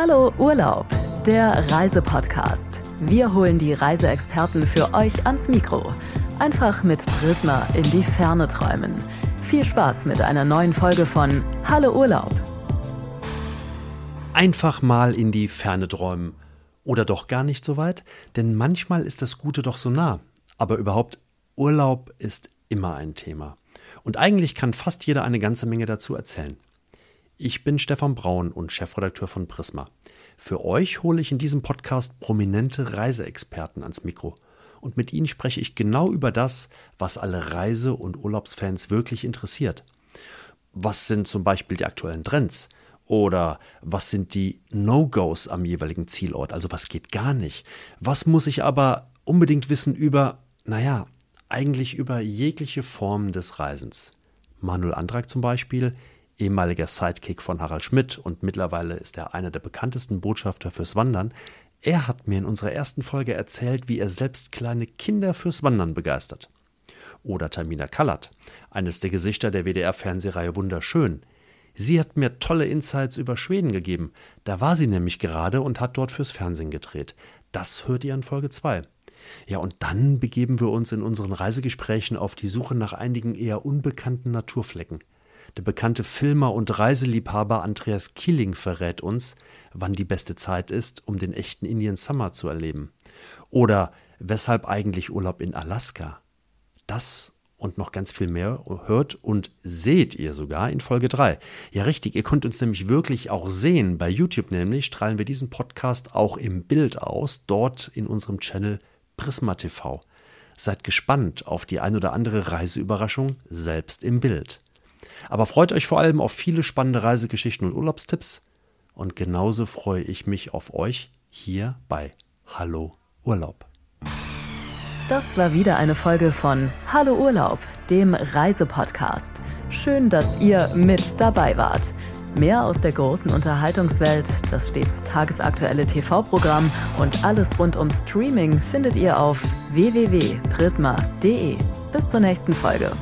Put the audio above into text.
Hallo Urlaub, der Reisepodcast. Wir holen die Reiseexperten für euch ans Mikro. Einfach mit Prisma in die Ferne träumen. Viel Spaß mit einer neuen Folge von Hallo Urlaub. Einfach mal in die Ferne träumen. Oder doch gar nicht so weit? Denn manchmal ist das Gute doch so nah. Aber überhaupt, Urlaub ist immer ein Thema. Und eigentlich kann fast jeder eine ganze Menge dazu erzählen. Ich bin Stefan Braun und Chefredakteur von Prisma. Für euch hole ich in diesem Podcast prominente Reiseexperten ans Mikro. Und mit ihnen spreche ich genau über das, was alle Reise- und Urlaubsfans wirklich interessiert. Was sind zum Beispiel die aktuellen Trends? Oder was sind die No-Gos am jeweiligen Zielort? Also was geht gar nicht? Was muss ich aber unbedingt wissen über, naja, eigentlich über jegliche Form des Reisens? Manuel Antrag zum Beispiel ehemaliger Sidekick von Harald Schmidt und mittlerweile ist er einer der bekanntesten Botschafter fürs Wandern. Er hat mir in unserer ersten Folge erzählt, wie er selbst kleine Kinder fürs Wandern begeistert. Oder Tamina Kallert, eines der Gesichter der WDR-Fernsehreihe Wunderschön. Sie hat mir tolle Insights über Schweden gegeben. Da war sie nämlich gerade und hat dort fürs Fernsehen gedreht. Das hört ihr in Folge 2. Ja, und dann begeben wir uns in unseren Reisegesprächen auf die Suche nach einigen eher unbekannten Naturflecken. Der bekannte Filmer und Reiseliebhaber Andreas Kieling verrät uns, wann die beste Zeit ist, um den echten Indian Summer zu erleben. Oder weshalb eigentlich Urlaub in Alaska? Das und noch ganz viel mehr hört und seht ihr sogar in Folge 3. Ja, richtig, ihr könnt uns nämlich wirklich auch sehen. Bei YouTube nämlich strahlen wir diesen Podcast auch im Bild aus, dort in unserem Channel Prisma TV. Seid gespannt auf die ein oder andere Reiseüberraschung selbst im Bild. Aber freut euch vor allem auf viele spannende Reisegeschichten und Urlaubstipps. Und genauso freue ich mich auf euch hier bei Hallo Urlaub. Das war wieder eine Folge von Hallo Urlaub, dem Reisepodcast. Schön, dass ihr mit dabei wart. Mehr aus der großen Unterhaltungswelt, das stets tagesaktuelle TV-Programm und alles rund um Streaming findet ihr auf www.prisma.de. Bis zur nächsten Folge.